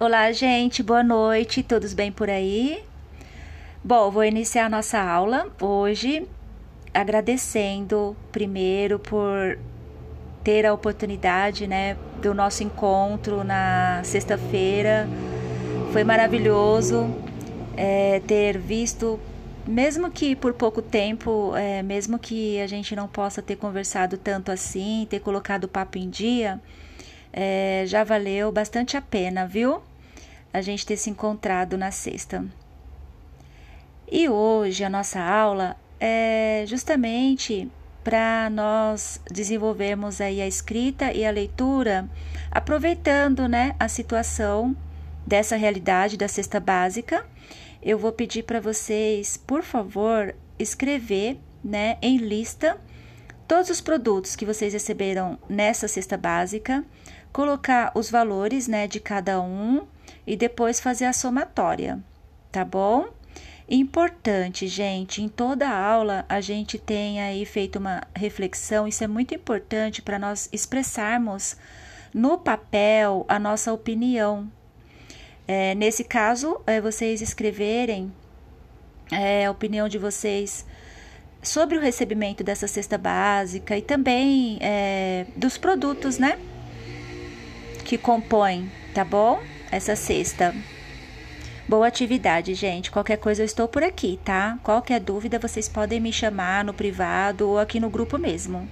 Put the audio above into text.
Olá, gente, boa noite, todos bem por aí? Bom, vou iniciar a nossa aula hoje agradecendo primeiro por ter a oportunidade, né, do nosso encontro na sexta-feira. Foi maravilhoso é, ter visto, mesmo que por pouco tempo, é, mesmo que a gente não possa ter conversado tanto assim, ter colocado o papo em dia, é, já valeu bastante a pena, viu? A gente ter se encontrado na sexta. E hoje a nossa aula é justamente para nós desenvolvermos aí a escrita e a leitura, aproveitando, né, a situação dessa realidade da cesta básica. Eu vou pedir para vocês, por favor, escrever, né, em lista todos os produtos que vocês receberam nessa cesta básica, colocar os valores, né, de cada um e depois fazer a somatória, tá bom? Importante, gente, em toda aula a gente tem aí feito uma reflexão, isso é muito importante para nós expressarmos no papel a nossa opinião. É, nesse caso, é vocês escreverem é, a opinião de vocês sobre o recebimento dessa cesta básica e também é, dos produtos, né? Que compõem, tá bom? Essa cesta. Boa atividade, gente. Qualquer coisa eu estou por aqui, tá? Qualquer dúvida vocês podem me chamar no privado ou aqui no grupo mesmo.